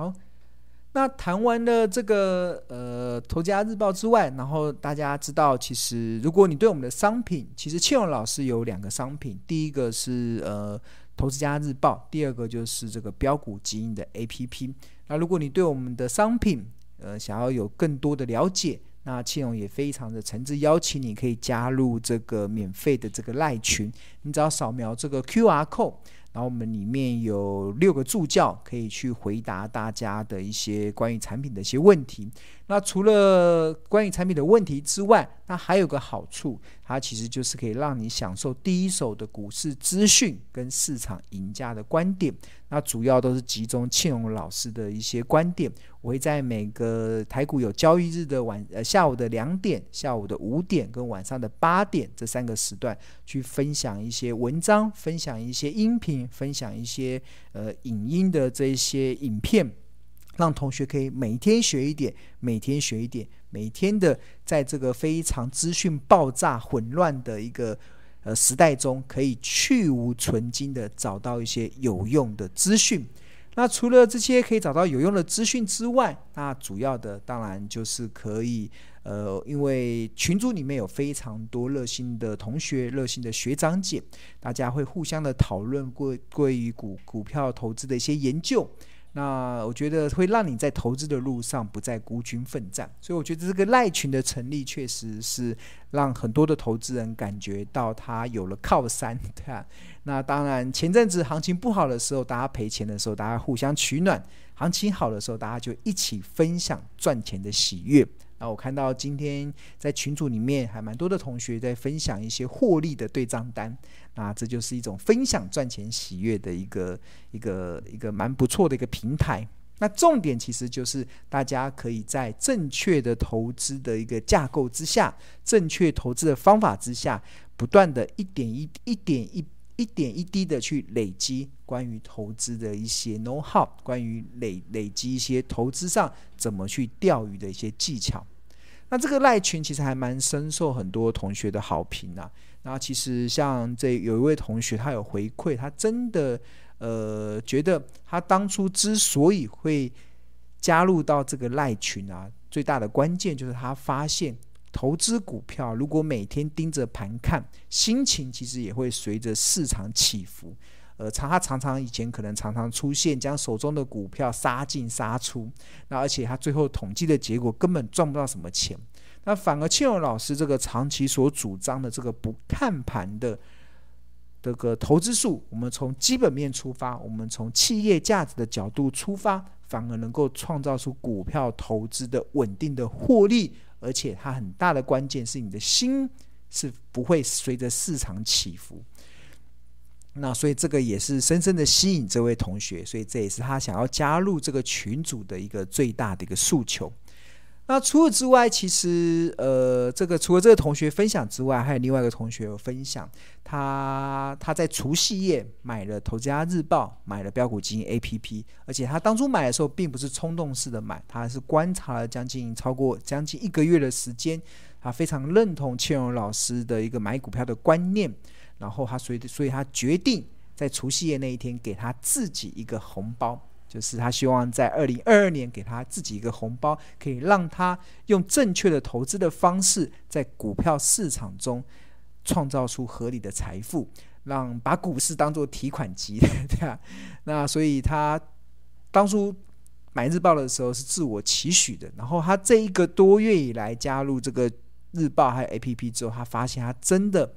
好。那谈完了这个呃《投家日报》之外，然后大家知道，其实如果你对我们的商品，其实庆荣老师有两个商品，第一个是呃《投资家日报》，第二个就是这个标股基因的 APP。那如果你对我们的商品呃想要有更多的了解，那庆荣也非常的诚挚邀请你可以加入这个免费的这个赖群，你只要扫描这个 QR code。然后我们里面有六个助教，可以去回答大家的一些关于产品的一些问题。那除了关于产品的问题之外，那还有个好处，它其实就是可以让你享受第一手的股市资讯跟市场赢家的观点。那主要都是集中庆荣老师的一些观点。我会在每个台股有交易日的晚呃下午的两点、下午的五点跟晚上的八点这三个时段，去分享一些文章，分享一些音频，分享一些呃影音的这些影片。让同学可以每天学一点，每天学一点，每天的在这个非常资讯爆炸、混乱的一个呃时代中，可以去芜存菁的找到一些有用的资讯。那除了这些可以找到有用的资讯之外，那主要的当然就是可以呃，因为群组里面有非常多热心的同学、热心的学长姐，大家会互相的讨论过关于股股票投资的一些研究。那我觉得会让你在投资的路上不再孤军奋战，所以我觉得这个赖群的成立确实是让很多的投资人感觉到他有了靠山，对吧？那当然前阵子行情不好的时候，大家赔钱的时候，大家互相取暖；行情好的时候，大家就一起分享赚钱的喜悦。那我看到今天在群组里面还蛮多的同学在分享一些获利的对账单，那这就是一种分享赚钱喜悦的一个一个一个蛮不错的一个平台。那重点其实就是大家可以在正确的投资的一个架构之下，正确投资的方法之下，不断的一点一一点一一点一滴的去累积关于投资的一些 know how，关于累累积一些投资上怎么去钓鱼的一些技巧。那这个赖群其实还蛮深受很多同学的好评呐、啊。那其实像这有一位同学，他有回馈，他真的呃觉得他当初之所以会加入到这个赖群啊，最大的关键就是他发现投资股票如果每天盯着盘看，心情其实也会随着市场起伏。呃，常他常常以前可能常常出现将手中的股票杀进杀出，那而且他最后统计的结果根本赚不到什么钱。那反而庆荣老师这个长期所主张的这个不看盘的这个投资术，我们从基本面出发，我们从企业价值的角度出发，反而能够创造出股票投资的稳定的获利，而且它很大的关键是你的心是不会随着市场起伏。那所以这个也是深深的吸引这位同学，所以这也是他想要加入这个群组的一个最大的一个诉求。那除此之外，其实呃，这个除了这个同学分享之外，还有另外一个同学有分享，他他在除夕夜买了《投资家日报》，买了标股基金 APP，而且他当初买的时候并不是冲动式的买，他是观察了将近超过将近一个月的时间，他非常认同庆荣老师的一个买股票的观念。然后他所以，所以他决定在除夕夜那一天给他自己一个红包，就是他希望在二零二二年给他自己一个红包，可以让他用正确的投资的方式，在股票市场中创造出合理的财富，让把股市当做提款机，对啊？那所以他当初买日报的时候是自我期许的，然后他这一个多月以来加入这个日报还有 APP 之后，他发现他真的。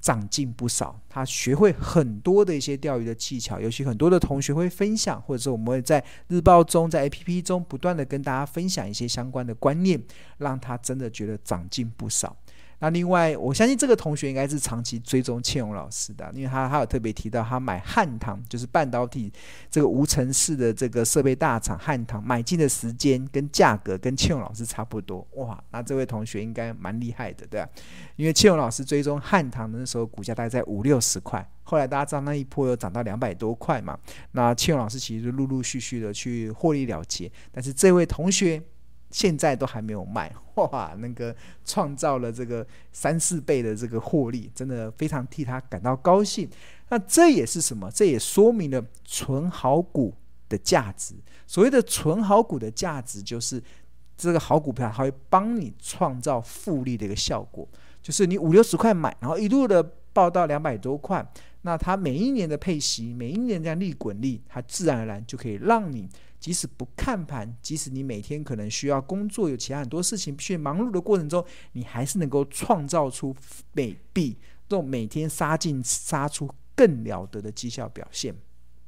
长进不少，他学会很多的一些钓鱼的技巧，尤其很多的同学会分享，或者是我们会在日报中、在 APP 中不断的跟大家分享一些相关的观念，让他真的觉得长进不少。那另外，我相信这个同学应该是长期追踪庆荣老师的，因为他他有特别提到，他买汉唐就是半导体这个无尘室的这个设备大厂汉唐买进的时间跟价格跟庆荣老师差不多，哇，那这位同学应该蛮厉害的，对吧？因为庆荣老师追踪汉唐的那时候股价大概在五六十块，后来大家知道那一波又涨到两百多块嘛，那庆荣老师其实陆陆续续的去获利了结，但是这位同学。现在都还没有卖，哇，那个创造了这个三四倍的这个获利，真的非常替他感到高兴。那这也是什么？这也说明了存好股的价值。所谓的存好股的价值，就是这个好股票，它会帮你创造复利的一个效果。就是你五六十块买，然后一路的报到两百多块，那它每一年的配息，每一年这样利滚利，它自然而然就可以让你。即使不看盘，即使你每天可能需要工作，有其他很多事情必须忙碌的过程中，你还是能够创造出每币这种每天杀进杀出更了得的绩效表现。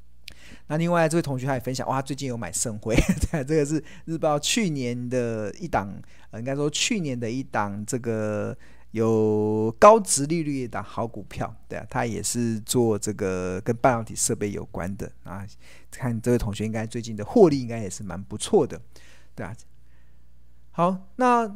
那另外这位同学他也分享，哇，最近有买盛辉，这个是日报去年的一档，呃，应该说去年的一档这个。有高值利率的好股票，对啊，他也是做这个跟半导体设备有关的啊。看这位同学应该最近的获利应该也是蛮不错的，对啊。好，那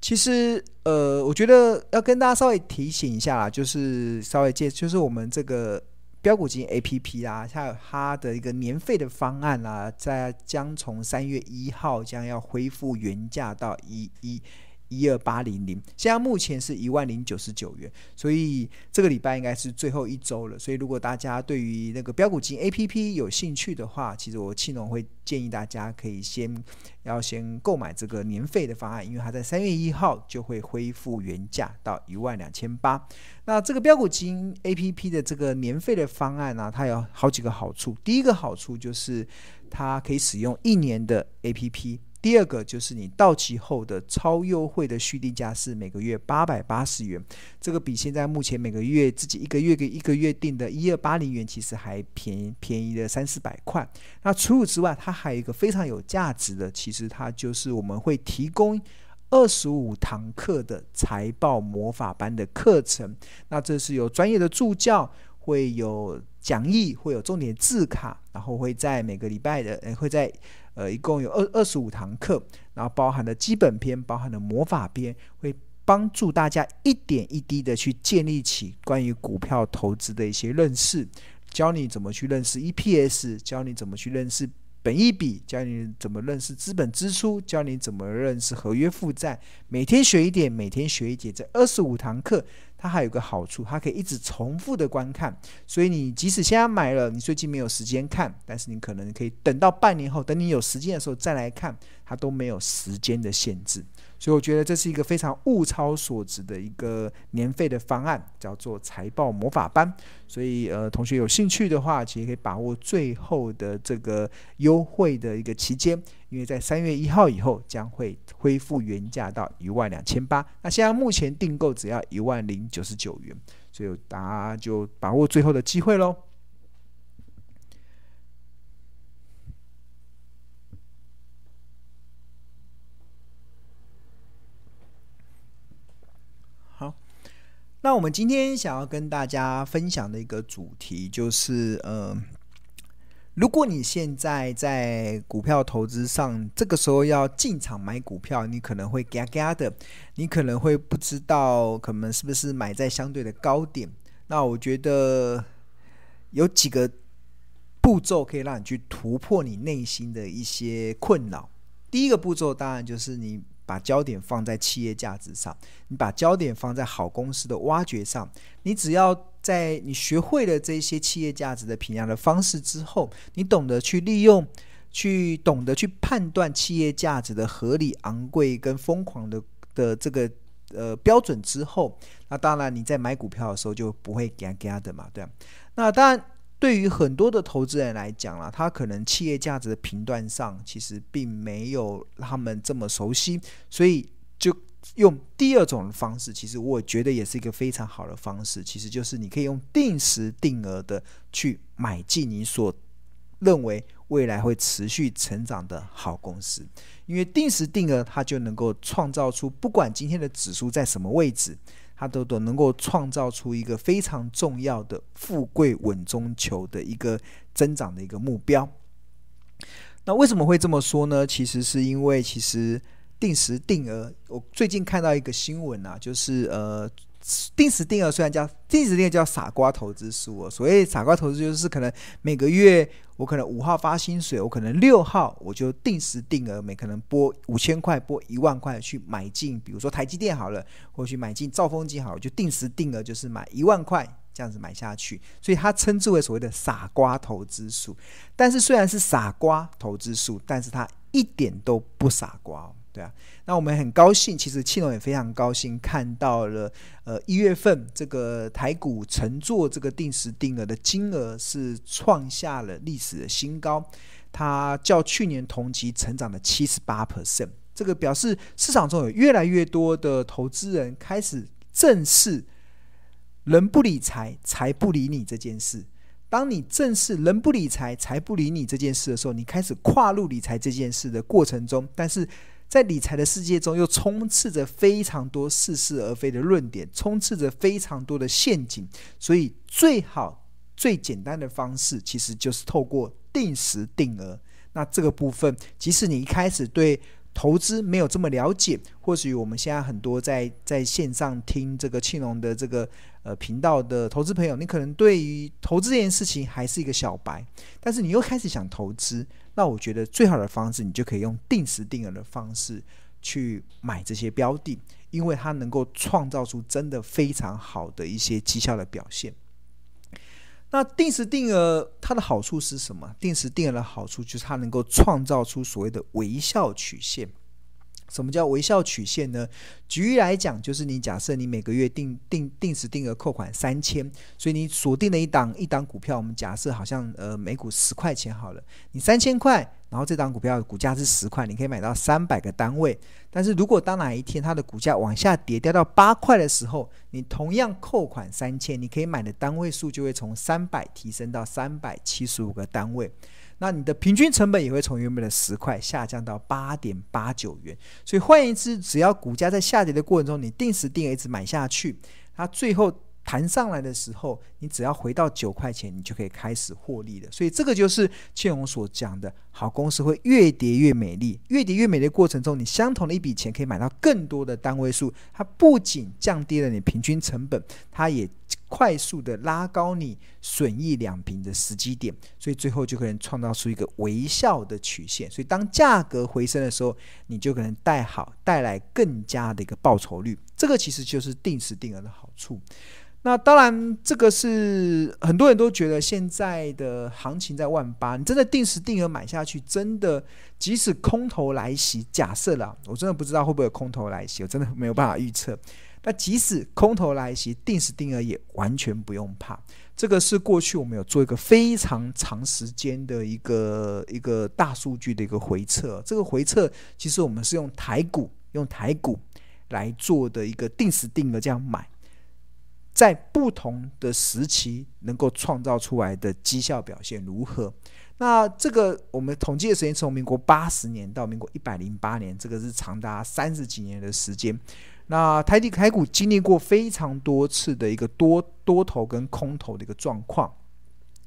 其实呃，我觉得要跟大家稍微提醒一下啦，就是稍微介，就是我们这个标股金 A P P 啊，它有它的一个年费的方案啦，在将从三月一号将要恢复原价到一一。一二八零零，现在目前是一万零九十九元，所以这个礼拜应该是最后一周了。所以如果大家对于那个标股金 APP 有兴趣的话，其实我庆农会建议大家可以先要先购买这个年费的方案，因为它在三月一号就会恢复原价到一万两千八。那这个标股金 APP 的这个年费的方案呢、它有好几个好处。第一个好处就是它可以使用一年的 APP。第二个就是你到期后的超优惠的续订价是每个月八百八十元，这个比现在目前每个月自己一个月给一个月订的一二八零元其实还便宜便宜了三四百块。那除此之外，它还有一个非常有价值的，其实它就是我们会提供二十五堂课的财报魔法班的课程。那这是有专业的助教，会有讲义，会有重点字卡，然后会在每个礼拜的，会在。呃，一共有二二十五堂课，然后包含了基本篇，包含了魔法篇，会帮助大家一点一滴的去建立起关于股票投资的一些认识，教你怎么去认识 EPS，教你怎么去认识本益比，教你怎么认识资本支出，教你怎么认识合约负债，每天学一点，每天学一点，这二十五堂课。它还有个好处，它可以一直重复的观看，所以你即使现在买了，你最近没有时间看，但是你可能可以等到半年后，等你有时间的时候再来看，它都没有时间的限制。所以我觉得这是一个非常物超所值的一个年费的方案，叫做财报魔法班。所以呃，同学有兴趣的话，其实可以把握最后的这个优惠的一个期间，因为在三月一号以后将会恢复原价到一万两千八。那现在目前订购只要一万零九十九元，所以大家就把握最后的机会喽。那我们今天想要跟大家分享的一个主题就是，呃，如果你现在在股票投资上，这个时候要进场买股票，你可能会嘎嘎的，你可能会不知道，可能是不是买在相对的高点。那我觉得有几个步骤可以让你去突破你内心的一些困扰。第一个步骤当然就是你。把焦点放在企业价值上，你把焦点放在好公司的挖掘上。你只要在你学会了这些企业价值的评价的方式之后，你懂得去利用，去懂得去判断企业价值的合理、昂贵跟疯狂的的这个呃标准之后，那当然你在买股票的时候就不会嘎嘎的嘛，对。那当然。对于很多的投资人来讲啊，他可能企业价值的评断上其实并没有他们这么熟悉，所以就用第二种方式，其实我觉得也是一个非常好的方式，其实就是你可以用定时定额的去买进你所认为未来会持续成长的好公司，因为定时定额它就能够创造出不管今天的指数在什么位置。它都都能够创造出一个非常重要的富贵稳中求的一个增长的一个目标。那为什么会这么说呢？其实是因为其实定时定额，我最近看到一个新闻啊，就是呃。定时定额虽然叫定时定额叫傻瓜投资术哦，所谓傻瓜投资就是可能每个月我可能五号发薪水，我可能六号我就定时定额，每可能拨五千块拨一万块去买进，比如说台积电好了，或许买进兆丰金好了，就定时定额就是买一万块这样子买下去，所以它称之为所谓的傻瓜投资术。但是虽然是傻瓜投资术，但是它一点都不傻瓜，对啊。那我们很高兴，其实庆隆也非常高兴看到了，呃，一月份这个台股承做这个定时定额的金额是创下了历史的新高，它较去年同期成长了七十八 percent。这个表示市场中有越来越多的投资人开始正视“人不理财，财不理你”这件事。当你正视“人不理财，财不理你”这件事的时候，你开始跨入理财这件事的过程中，但是在理财的世界中又充斥着非常多似是而非的论点，充斥着非常多的陷阱。所以，最好最简单的方式，其实就是透过定时定额。那这个部分，即使你一开始对投资没有这么了解，或许我们现在很多在在线上听这个庆隆的这个呃频道的投资朋友，你可能对于投资这件事情还是一个小白，但是你又开始想投资，那我觉得最好的方式，你就可以用定时定额的方式去买这些标的，因为它能够创造出真的非常好的一些绩效的表现。那定时定额它的好处是什么？定时定额的好处就是它能够创造出所谓的微笑曲线。什么叫微笑曲线呢？举例来讲，就是你假设你每个月定定定时定额扣款三千，所以你锁定了一档一档股票，我们假设好像呃每股十块钱好了，你三千块。然后这档股票股价是十块，你可以买到三百个单位。但是如果当哪一天它的股价往下跌，掉到八块的时候，你同样扣款三千，你可以买的单位数就会从三百提升到三百七十五个单位。那你的平均成本也会从原本的十块下降到八点八九元。所以换言之，只要股价在下跌的过程中，你定时定额一直买下去，它最后。弹上来的时候，你只要回到九块钱，你就可以开始获利了。所以这个就是庆隆所讲的，好公司会越跌越美丽。越跌越美丽的过程中，你相同的一笔钱可以买到更多的单位数。它不仅降低了你平均成本，它也快速的拉高你损益两平的时机点。所以最后就可能创造出一个微笑的曲线。所以当价格回升的时候，你就可能带好带来更加的一个报酬率。这个其实就是定时定额的好处。那当然，这个是很多人都觉得现在的行情在万八，你真的定时定额买下去，真的即使空头来袭，假设啦，我真的不知道会不会有空头来袭，我真的没有办法预测。那即使空头来袭，定时定额也完全不用怕。这个是过去我们有做一个非常长时间的一个一个大数据的一个回测，这个回测其实我们是用台股用台股来做的一个定时定额这样买。在不同的时期能够创造出来的绩效表现如何？那这个我们统计的时间从民国八十年到民国一百零八年，这个是长达三十几年的时间。那台地台股经历过非常多次的一个多多头跟空头的一个状况。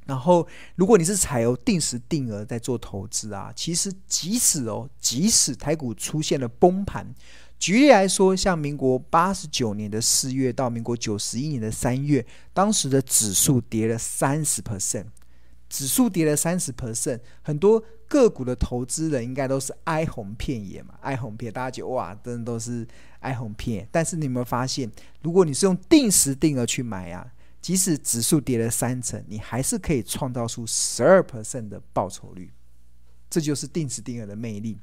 然后，如果你是采用定时定额在做投资啊，其实即使哦，即使台股出现了崩盘。举例来说，像民国八十九年的四月到民国九十一年的三月，当时的指数跌了三十 percent，指数跌了三十 percent，很多个股的投资人应该都是哀鸿遍野嘛，哀鸿遍，大家觉得哇，真的都是哀鸿遍野。但是你有没有发现，如果你是用定时定额去买啊，即使指数跌了三成，你还是可以创造出十二 percent 的报酬率，这就是定时定额的魅力。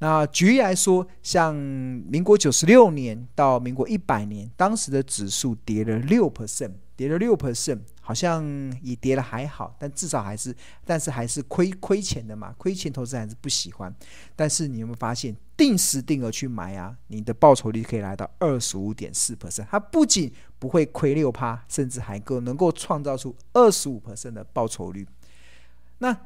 那举例来说，像民国九十六年到民国一百年，当时的指数跌了六 percent，跌了六 percent，好像也跌了还好，但至少还是，但是还是亏亏钱的嘛，亏钱投资还是不喜欢。但是你有没有发现，定时定额去买啊，你的报酬率可以来到二十五点四 percent，它不仅不会亏六趴，甚至还够能够创造出二十五 percent 的报酬率。那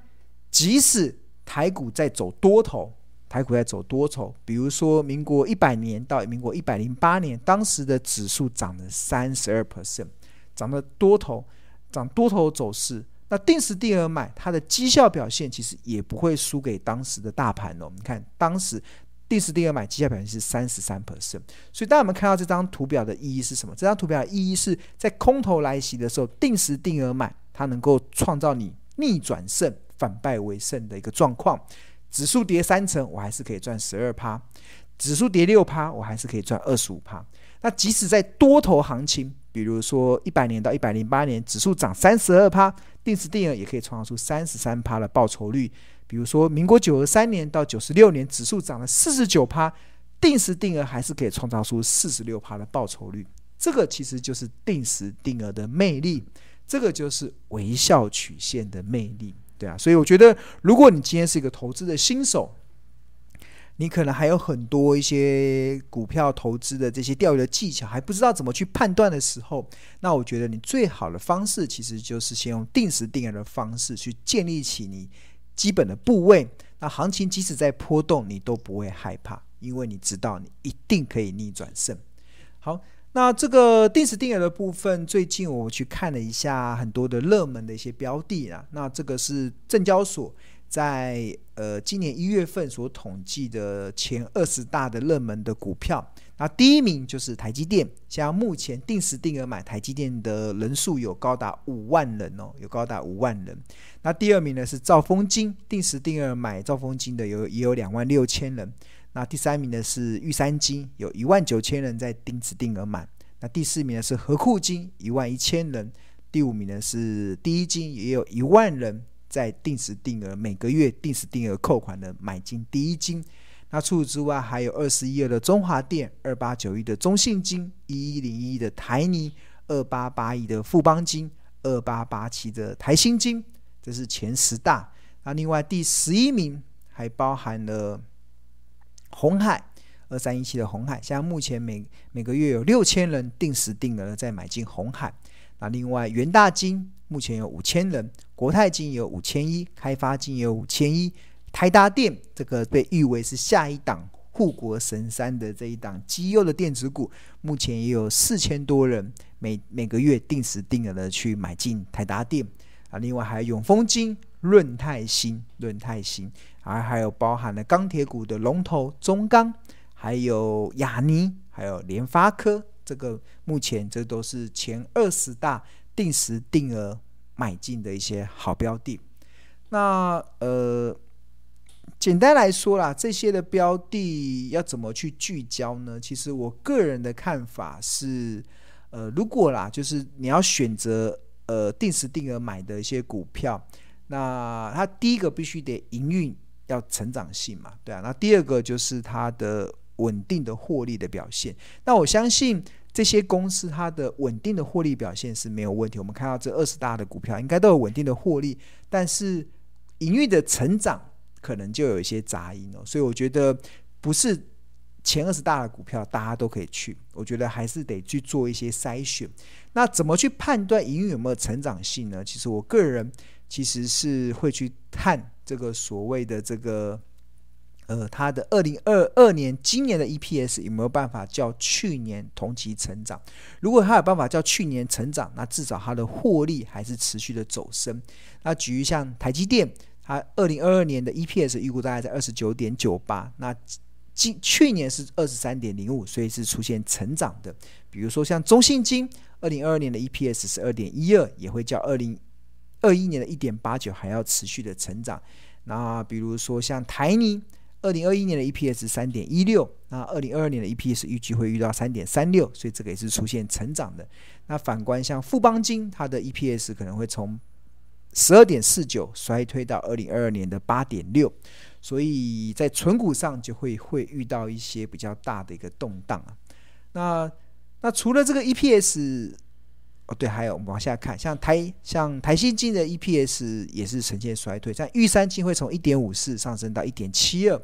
即使台股在走多头。台股在走多头，比如说民国一百年到民国一百零八年，当时的指数涨了三十二 percent，涨了多头，涨多头走势。那定时定额买，它的绩效表现其实也不会输给当时的大盘哦。你看，当时定时定额买绩效表现是三十三 percent。所以，当我们看到这张图表的意义是什么？这张图表的意义是在空头来袭的时候，定时定额买，它能够创造你逆转胜、反败为胜的一个状况。指数跌三成，我还是可以赚十二趴；指数跌六趴，我还是可以赚二十五趴。那即使在多头行情，比如说一百年到一百零八年指数涨三十二趴，定时定额也可以创造出三十三趴的报酬率。比如说民国九十三年到九十六年指数涨了四十九趴，定时定额还是可以创造出四十六趴的报酬率。这个其实就是定时定额的魅力，这个就是微笑曲线的魅力，对啊。所以我觉得，如果你今天是一个投资的新手，你可能还有很多一些股票投资的这些钓鱼的技巧，还不知道怎么去判断的时候，那我觉得你最好的方式其实就是先用定时定额的方式去建立起你基本的部位。那行情即使在波动，你都不会害怕，因为你知道你一定可以逆转胜。好。那这个定时定额的部分，最近我去看了一下很多的热门的一些标的啊。那这个是证交所在呃今年一月份所统计的前二十大的热门的股票。那第一名就是台积电，像目前定时定额买台积电的人数有高达五万人哦，有高达五万人。那第二名呢是兆丰金，定时定额买兆丰金的有也有两万六千人。那第三名的是玉山金，有一万九千人在定时定额买。那第四名的是合库金，一万一千人。第五名呢是第一金，也有一万人在定时定额每个月定时定额扣款的买进第一金。那除此之外，还有二十一二的中华电，二八九一的中信金，一一零一的台泥，二八八一的富邦金，二八八七的台新金，这是前十大。那另外第十一名还包含了。红海二三一七的红海，现在目前每每个月有六千人定时定额的在买进红海。那另外元大金目前有五千人，国泰金有五千一，开发金有五千一，台达电这个被誉为是下一档护国神山的这一档绩优的电子股，目前也有四千多人每每个月定时定额的去买进台达电。啊，另外还有永丰金、润泰新、润泰新。而还有包含了钢铁股的龙头中钢，还有亚尼，还有联发科，这个目前这都是前二十大定时定额买进的一些好标的。那呃，简单来说啦，这些的标的要怎么去聚焦呢？其实我个人的看法是，呃，如果啦，就是你要选择呃定时定额买的一些股票，那它第一个必须得营运。要成长性嘛，对啊。那第二个就是它的稳定的获利的表现。那我相信这些公司它的稳定的获利表现是没有问题。我们看到这二十大的股票应该都有稳定的获利，但是营运的成长可能就有一些杂音哦。所以我觉得不是前二十大的股票大家都可以去，我觉得还是得去做一些筛选。那怎么去判断营运有没有成长性呢？其实我个人其实是会去看。这个所谓的这个，呃，它的二零二二年今年的 EPS 有没有办法叫去年同期成长？如果它有办法叫去年成长，那至少它的获利还是持续的走升。那举例像台积电，它二零二二年的 EPS 预估大概在二十九点九八，那今去年是二十三点零五，所以是出现成长的。比如说像中信金，二零二二年的 EPS 是二点一二，也会较二零。二一年的一点八九还要持续的成长，那比如说像台泥，二零二一年的 EPS 三点一六，那二零二二年的 EPS 预计会遇到三点三六，所以这个也是出现成长的。那反观像富邦金，它的 EPS 可能会从十二点四九衰退到二零二二年的八点六，所以在存股上就会会遇到一些比较大的一个动荡啊。那那除了这个 EPS。哦，对，还有我们往下看，像台像台新金的 EPS 也是呈现衰退，像玉山金会从一点五四上升到一点七二，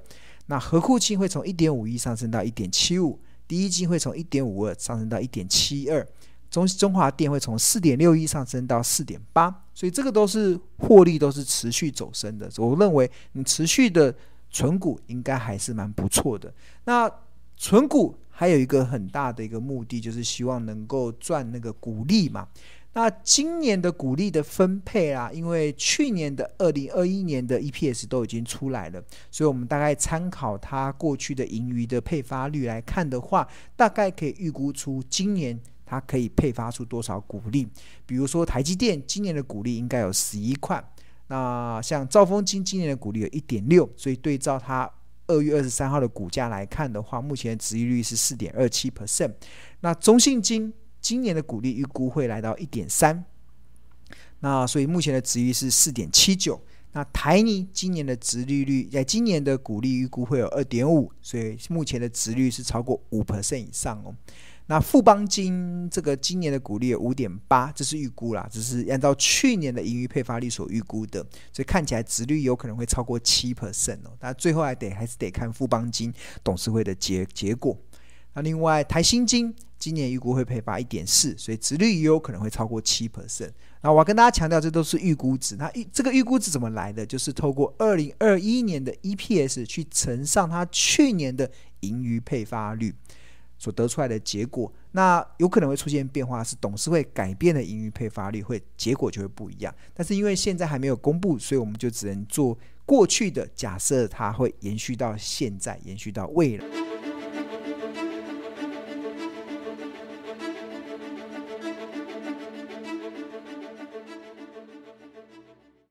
那合库金会从一点五一上升到一点七五，第一金会从一点五二上升到一点七二，中中华电会从四点六一上升到四点八，所以这个都是获利都是持续走升的。我认为你持续的存股应该还是蛮不错的。那存股。还有一个很大的一个目的，就是希望能够赚那个股利嘛。那今年的股利的分配啊，因为去年的二零二一年的 EPS 都已经出来了，所以我们大概参考它过去的盈余的配发率来看的话，大概可以预估出今年它可以配发出多少股利。比如说台积电今年的股利应该有十一块，那像兆丰金今年的股利有一点六，所以对照它。二月二十三号的股价来看的话，目前的殖利率是四点二七 percent。那中信金今年的股利预估会来到一点三。那所以目前的殖利率是四点七九。那台泥今年的殖利率在今年的股利预估会有二点五，所以目前的殖率是超过五 percent 以上哦。那富邦金这个今年的股利有五点八，这是预估啦，只是按照去年的盈余配发率所预估的，所以看起来殖率有可能会超过七 percent 哦。但最后还得还是得看富邦金董事会的结结果。那另外台新金今年预估会配发一点四，所以殖率也有可能会超过七 percent。那我要跟大家强调，这都是预估值。那预这个预估值怎么来的？就是透过二零二一年的 EPS 去乘上它去年的盈余配发率所得出来的结果。那有可能会出现变化，是董事会改变了盈余配发率，会结果就会不一样。但是因为现在还没有公布，所以我们就只能做过去的假设，它会延续到现在，延续到未来。